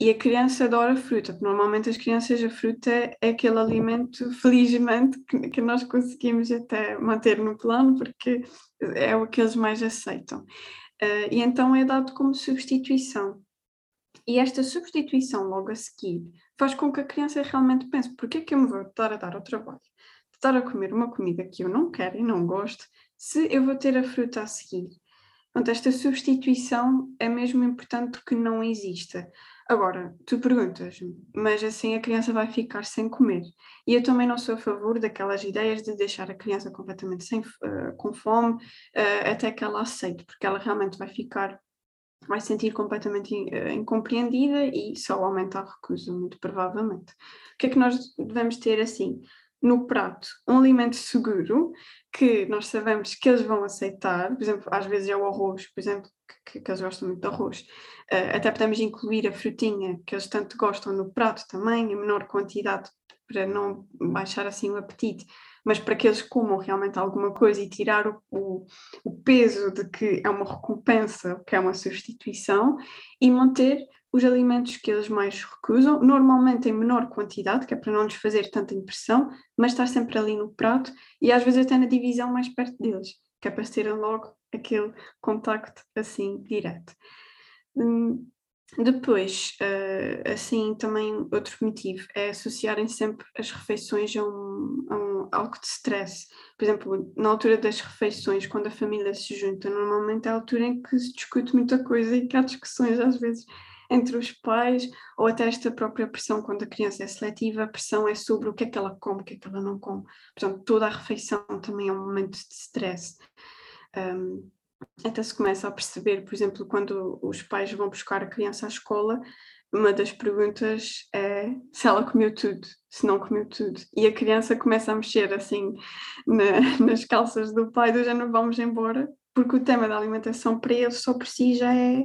e a criança adora fruta, porque normalmente as crianças a fruta é aquele alimento, felizmente, que, que nós conseguimos até manter no plano, porque é o que eles mais aceitam. Uh, e então é dado como substituição. E esta substituição logo a seguir faz com que a criança realmente pense: por que que eu me vou estar a dar ao trabalho estar a comer uma comida que eu não quero e não gosto, se eu vou ter a fruta a seguir? Portanto, esta substituição é mesmo importante que não exista. Agora, tu perguntas-me, mas assim a criança vai ficar sem comer. E eu também não sou a favor daquelas ideias de deixar a criança completamente sem, uh, com fome uh, até que ela aceite, porque ela realmente vai ficar vai se sentir completamente uh, incompreendida e só aumentar a recusa, muito provavelmente. O que é que nós devemos ter assim? No prato, um alimento seguro que nós sabemos que eles vão aceitar, por exemplo, às vezes é o arroz, por exemplo, que, que eles gostam muito de arroz. Uh, até podemos incluir a frutinha que eles tanto gostam no prato também, em menor quantidade, para não baixar assim o apetite mas para que eles comam realmente alguma coisa e tirar o, o, o peso de que é uma recompensa, que é uma substituição, e manter os alimentos que eles mais recusam, normalmente em menor quantidade, que é para não lhes fazer tanta impressão, mas estar sempre ali no prato e às vezes até na divisão mais perto deles, que é para terem logo aquele contacto assim direto. Hum, depois, uh, assim, também outro motivo é associarem sempre as refeições a, um, a um, algo de stress. Por exemplo, na altura das refeições, quando a família se junta, normalmente é a altura em que se discute muita coisa e que há discussões às vezes entre os pais, ou até esta própria pressão quando a criança é seletiva, a pressão é sobre o que é que ela come, o que é que ela não come. Portanto, toda a refeição também é um momento de stress. Um, até se começa a perceber, por exemplo, quando os pais vão buscar a criança à escola, uma das perguntas é se ela comeu tudo, se não comeu tudo. E a criança começa a mexer assim na, nas calças do pai, do não vamos embora, porque o tema da alimentação para ele só por si já é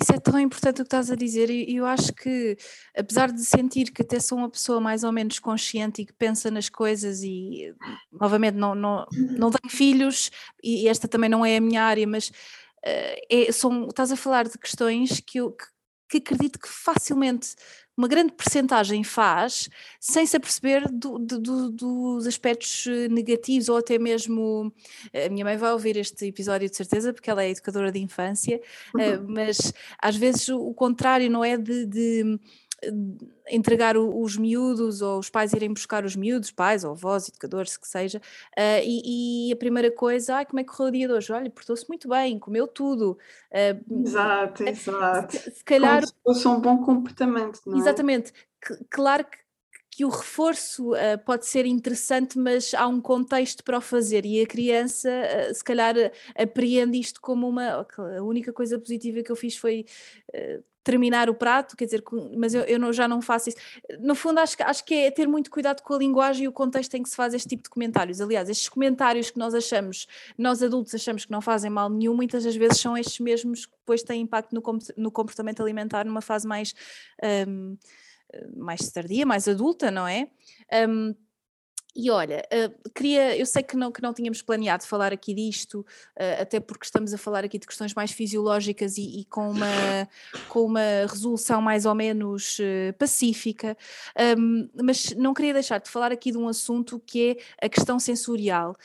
isso é tão importante o que estás a dizer, e eu acho que, apesar de sentir que até sou uma pessoa mais ou menos consciente e que pensa nas coisas, e novamente não, não, não tenho filhos, e esta também não é a minha área, mas uh, é, são, estás a falar de questões que eu que, que acredito que facilmente uma grande percentagem faz sem se aperceber do, do, dos aspectos eh, negativos ou até mesmo a minha mãe vai ouvir este episódio de certeza porque ela é educadora de infância uhum. mas às vezes o contrário não é de, de entregar os miúdos ou os pais irem buscar os miúdos, pais ou avós, educadores, que seja, uh, e, e, a primeira coisa, ah, como é que correu o dia de hoje? Olha, portou-se muito bem, comeu tudo. Uh, exato, exato. Se, se calhar... Como se fosse um bom comportamento, não é? Exatamente. claro que que o reforço uh, pode ser interessante, mas há um contexto para o fazer e a criança, uh, se calhar, apreende isto como uma. A única coisa positiva que eu fiz foi uh, terminar o prato, quer dizer, mas eu, eu não, já não faço isso. No fundo, acho, acho que é ter muito cuidado com a linguagem e o contexto em que se faz este tipo de comentários. Aliás, estes comentários que nós achamos, nós adultos achamos que não fazem mal nenhum, muitas das vezes são estes mesmos que depois têm impacto no, no comportamento alimentar numa fase mais. Um, mais tardia, mais adulta, não é? Um, E olha, uh, queria, eu sei que não, que não tínhamos planeado falar aqui disto, uh, até porque estamos a falar aqui de questões mais fisiológicas e, e com, uma, com uma resolução mais ou menos uh, pacífica, um, mas não queria deixar de falar aqui de um assunto que é a questão sensorial,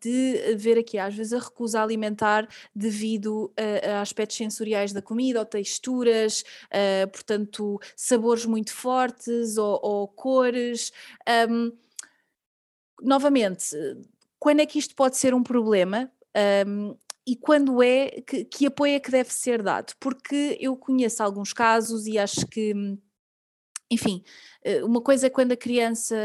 de ver aqui às vezes a recusa alimentar devido a, a aspectos sensoriais da comida ou texturas, portanto, sabores muito fortes ou, ou cores. Um, novamente, quando é que isto pode ser um problema? Um, e quando é, que, que apoio é que deve ser dado? Porque eu conheço alguns casos e acho que enfim, eh, uma coisa é quando a criança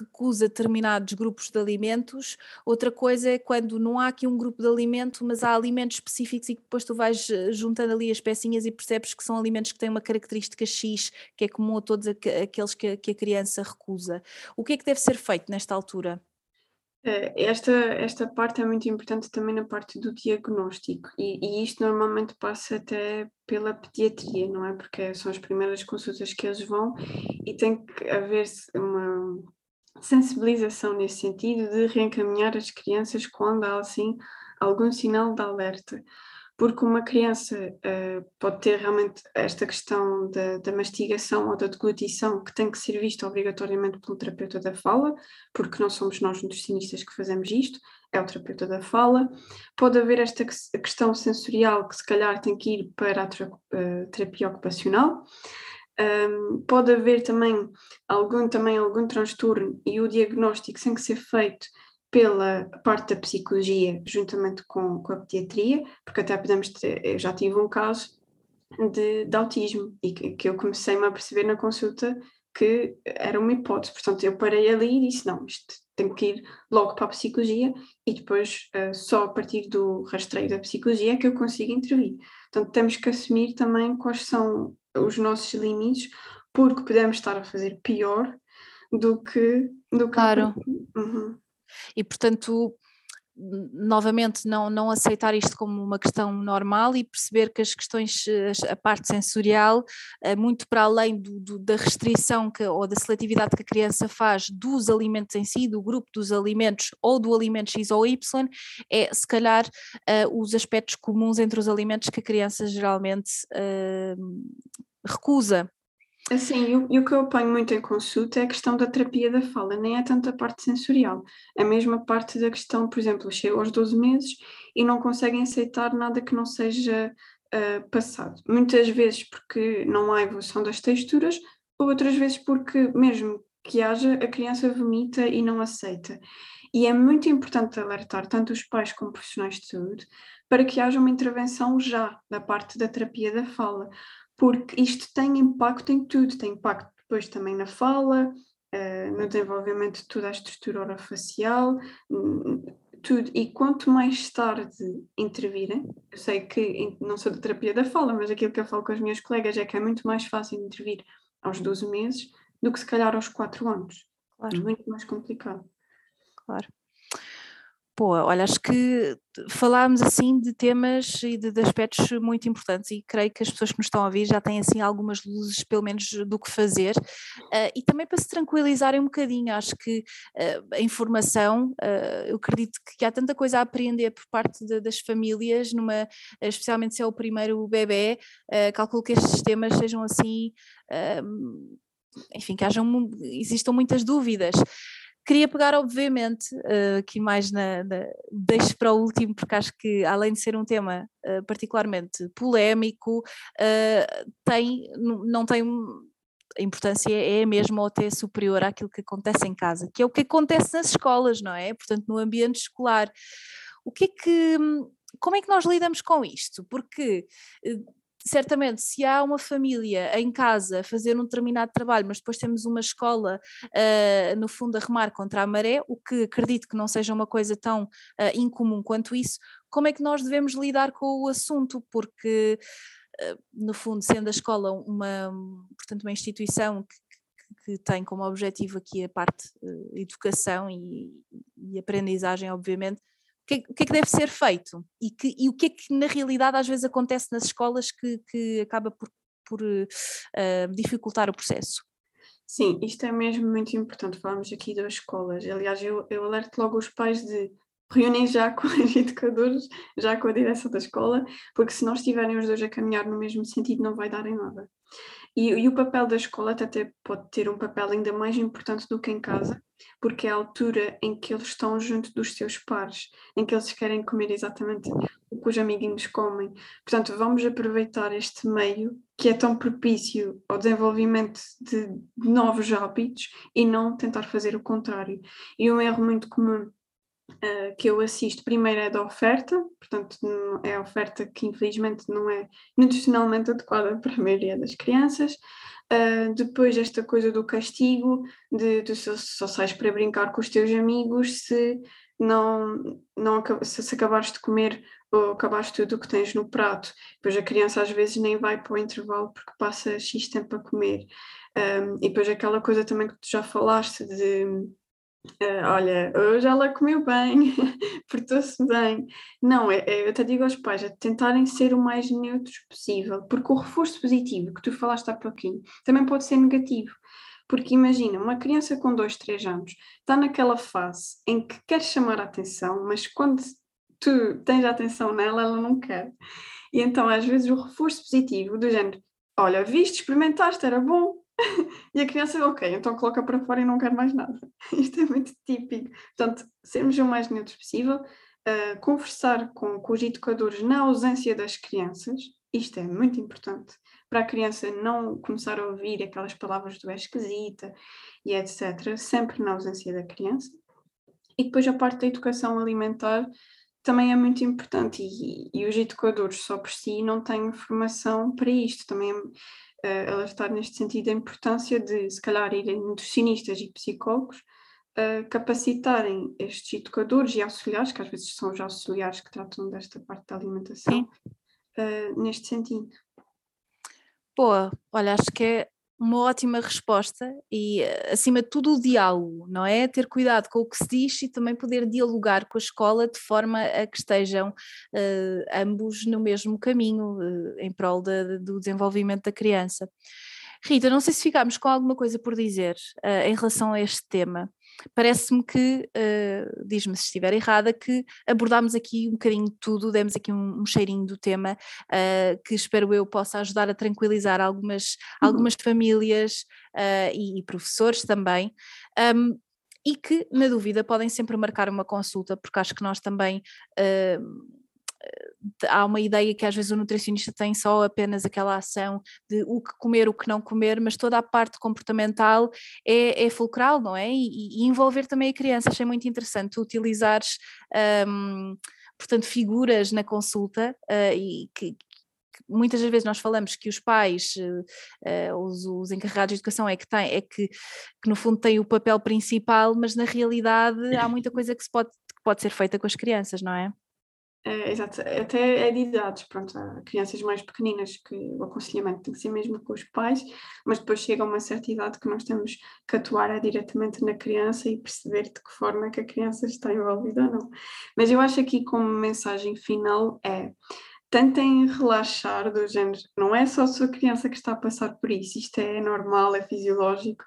recusa determinados grupos de alimentos, outra coisa é quando não há aqui um grupo de alimento, mas há alimentos específicos e que depois tu vais eh, juntando ali as pecinhas e percebes que são alimentos que têm uma característica X, que é comum a todos aqueles que a criança recusa. O que é que deve ser feito nesta altura? Eh, esta, esta parte é muito importante também na parte do diagnóstico, e, e, isto normalmente passa até pela pediatria, não é? Porque são as primeiras consultas que eles vão e tem que haver uma sensibilização nesse sentido de reencaminhar as crianças quando há assim algum sinal de alerta porque uma criança uh, pode ter realmente esta questão da, da, mastigação ou da deglutição que tem que ser vista obrigatoriamente pelo terapeuta da fala, porque não somos nós nutricionistas que fazemos isto, é o terapeuta da fala. Pode haver esta questão sensorial que se calhar tem que ir para a uh, terapia ocupacional. Um, pode haver também algum, também algum transtorno e o diagnóstico tem que ser feito pela parte da psicologia, juntamente com, com a pediatria, porque até podemos ter, eu já tive um caso de, de autismo e que, que eu comecei-me a perceber na consulta que era uma hipótese. Portanto, eu parei ali e disse: não, isto tem que ir logo para a psicologia e depois uh, só a partir do rastreio da psicologia é que eu consigo intervir. Portanto, temos que assumir também quais são os nossos limites, porque podemos estar a fazer pior do que. Do que claro. Uhum. E, portanto, novamente não, não aceitar isto como uma questão normal e perceber que as questões, a parte sensorial, é muito para além do, do, da restrição que, ou da seletividade que a criança faz dos alimentos em si, do grupo dos alimentos ou do alimento X ou Y, é se calhar uh, os aspectos comuns entre os alimentos que a criança geralmente uh, recusa Assim, e o, que eu apanho muito em consulta é a questão da terapia da fala, nem é tanto a parte sensorial, é a parte da questão, por exemplo, chegam aos 12 meses e não conseguem aceitar nada que não seja uh, passado. Muitas vezes porque não há evolução das texturas, ou outras vezes porque, mesmo que haja, a criança vomita e não aceita. E é muito importante alertar tanto os pais como profissionais de saúde para que haja uma intervenção já da parte da terapia da fala, porque isto tem impacto em tudo, tem impacto depois também na fala, uh, no desenvolvimento de toda a estrutura orofacial, um, tudo. E quanto mais tarde intervirem, eu sei que não sou da terapia da fala, mas aquilo que eu falo com as minhas colegas é que é muito mais fácil intervir aos 12 meses do que se calhar aos 4 anos. Claro. É muito mais complicado. Claro. Pô, olha, acho que falámos assim de temas e de, de, aspectos muito importantes e creio que as pessoas que nos estão a ouvir já têm assim algumas luzes, pelo menos, do que fazer. Uh, e também para se tranquilizarem um bocadinho, acho que uh, a informação, uh, eu acredito que, há tanta coisa a aprender por parte de, das famílias, numa, especialmente se é o primeiro bebê, calculo que estes temas sejam assim, enfim, que hajam, existam muitas dúvidas. Queria pegar, obviamente, uh, aqui mais na, na. Deixo para o último, porque acho que, além de ser um tema uh, particularmente polémico, uh, tem, não tem. A importância é mesmo ou até superior àquilo que acontece em casa, que é o que acontece nas escolas, não é? Portanto, no ambiente escolar. O que é que. Como é que nós lidamos com isto? Porque certamente, se há uma família em casa a fazer um determinado trabalho, mas depois temos uma escola, uh, no fundo, a remar contra a maré, o que acredito que não seja uma coisa tão uh, incomum quanto isso, como é que nós devemos lidar com o assunto? Porque, uh, no fundo, sendo a escola uma, portanto, uma instituição que, que tem como objetivo aqui a parte educação e, e, aprendizagem, obviamente, que, o que, é que deve ser feito e, que, e, o que é que na realidade às vezes acontece nas escolas que, que acaba por, por uh, dificultar o processo? Sim, isto é mesmo muito importante. Falamos aqui das escolas. Aliás, eu, eu alerto logo os pais de reúnem já com os educadores, já com a direção da escola, porque se não estiverem os dois a caminhar no mesmo sentido, não vai dar em nada. E, e, o papel da escola até pode ter um papel ainda mais importante do que em casa, porque é a altura em que eles estão junto dos seus pares, em que eles querem comer exatamente o que os amiguinhos comem. Portanto, vamos aproveitar este meio que é tão propício ao desenvolvimento de novos hábitos e não tentar fazer o contrário. E um erro muito comum uh, que eu assisto primeiro é da oferta, portanto é a oferta que infelizmente não é nutricionalmente adequada para a maioria das crianças. Uh, depois esta coisa do castigo, de, de só, só sais para brincar com os teus amigos se não, não se, se acabares de comer ou acabaste tudo o que tens no prato. Depois a criança às vezes nem vai para o intervalo porque passa X tempo a comer. Um, e depois aquela coisa também que tu já falaste de olha, hoje ela comeu bem, portou-se bem. Não, é, é, eu até digo aos pais, é tentarem ser o mais neutros possível, porque o reforço positivo que tu falaste há pouquinho também pode ser negativo. Porque imagina, uma criança com 2, 3 anos está naquela fase em que quer chamar a atenção, mas quando tu tens a atenção nela, ela não quer. E então, às vezes, o reforço positivo do género, olha, viste, experimentaste, era bom, e a criança, ok, então coloca para fora e não quer mais nada. Isto é muito típico. Portanto, sermos o mais neutros possível, uh, conversar com, com os educadores na ausência das crianças, isto é muito importante, para a criança não começar a ouvir aquelas palavras do é esquisita e etc., sempre na ausência da criança. E depois a parte da educação alimentar também é muito importante e, e os educadores só por si não têm formação para isto. Também é, uh, alertar neste sentido a importância de, se calhar, irem nutricionistas e psicólogos uh, capacitarem estes educadores e auxiliares, que às vezes são os auxiliares que tratam desta parte da alimentação, uh, neste sentido. Boa, olha, acho que é uma ótima resposta e, acima de tudo, o diálogo, não é? Ter cuidado com o que se diz e também poder dialogar com a escola de forma a que estejam uh, ambos no mesmo caminho uh, em prol de, do desenvolvimento da criança. Rita, não sei se ficámos com alguma coisa por dizer uh, em relação a este tema parece-me que, uh, diz-me se estiver errada, que abordámos aqui um bocadinho de tudo, demos aqui um, um cheirinho do tema, uh, que espero eu possa ajudar a tranquilizar algumas, uhum. algumas famílias uh, e, e, professores também. Um, e que, na dúvida, podem sempre marcar uma consulta, porque acho que nós também há uma ideia que às vezes o nutricionista tem só apenas aquela ação de o que comer, o que não comer, mas toda a parte comportamental é, é fulcral, não é? E, e, envolver também a criança. Achei muito interessante utilizares, um, portanto, figuras na consulta uh, e que, muitas das vezes nós falamos que os pais, uh, os, os, encarregados de educação é que têm, é que, que, no fundo têm o papel principal, mas na realidade há muita coisa que se pode, que pode ser feita com as crianças, não é? É, exato, até é de idades, pronto, há crianças mais pequeninas que o aconselhamento tem que ser mesmo com os pais, mas depois chega uma certa idade que nós temos que atuar é diretamente na criança e perceber de que forma é que a criança está envolvida ou não. Mas eu acho aqui como mensagem final é tentem relaxar do género, não é só a sua criança que está a passar por isso, isto é normal, é fisiológico,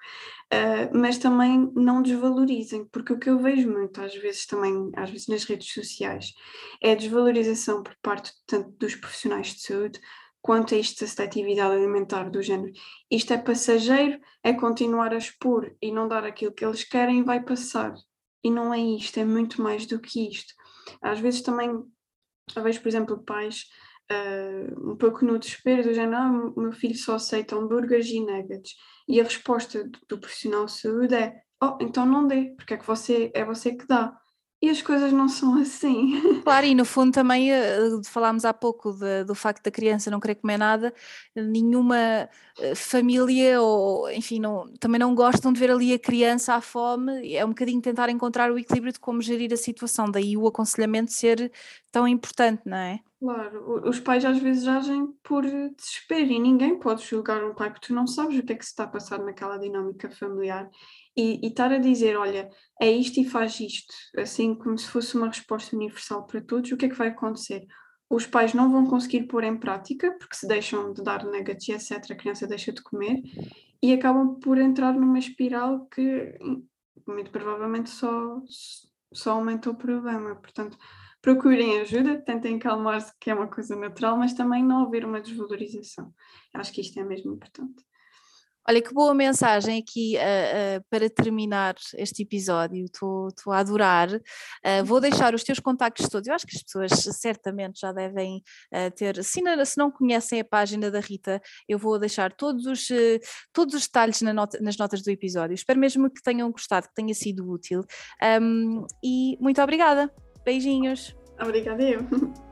uh, mas também não desvalorizem, porque o que eu vejo muito às vezes também, às vezes nas redes sociais, é a desvalorização por parte tanto dos profissionais de saúde quanto a esta seletividade alimentar do género. Isto é passageiro, é continuar a expor e não dar aquilo que eles querem vai passar. E não é isto, é muito mais do que isto. Às vezes também eu vejo, por exemplo, pais uh, um pouco no desespero do género, ah, meu filho só aceita hambúrgueres e nuggets. E a resposta do, do profissional de saúde é, oh, então não dê, porque é que você, é você que dá. E as coisas não são assim. Claro, e no fundo também uh, falámos há pouco de, do facto da criança não querer comer nada, nenhuma uh, família ou enfim, não, também não gostam de ver ali a criança à fome, é um bocadinho tentar encontrar o equilíbrio de como gerir a situação, daí o aconselhamento ser tão importante, não é? Claro, os pais às vezes agem por desespero e ninguém pode julgar um pai porque tu não sabes o que é que se está a passar naquela dinâmica familiar e, e estar a dizer, olha, é isto e faz isto, assim como se fosse uma resposta universal para todos, o que é que vai acontecer? Os pais não vão conseguir pôr em prática, porque se deixam de dar nuggets etc., a criança deixa de comer, e acabam por entrar numa espiral que muito provavelmente só, só aumenta o problema. Portanto, procurem ajuda, tentem calmar-se, que é uma coisa natural, mas também não haver uma desvalorização. Acho que isto é mesmo importante. Olha, que boa mensagem aqui uh, uh, para terminar este episódio, estou a adorar. Uh, vou deixar os teus contactos todos, eu acho que as pessoas certamente já devem ter, se não, se não, conhecem a página da Rita, eu vou deixar todos os, todos os detalhes na nas notas do episódio. Espero mesmo que tenham gostado, que tenha sido útil. Um, e muito obrigada. Beijinhos. Obrigada eu.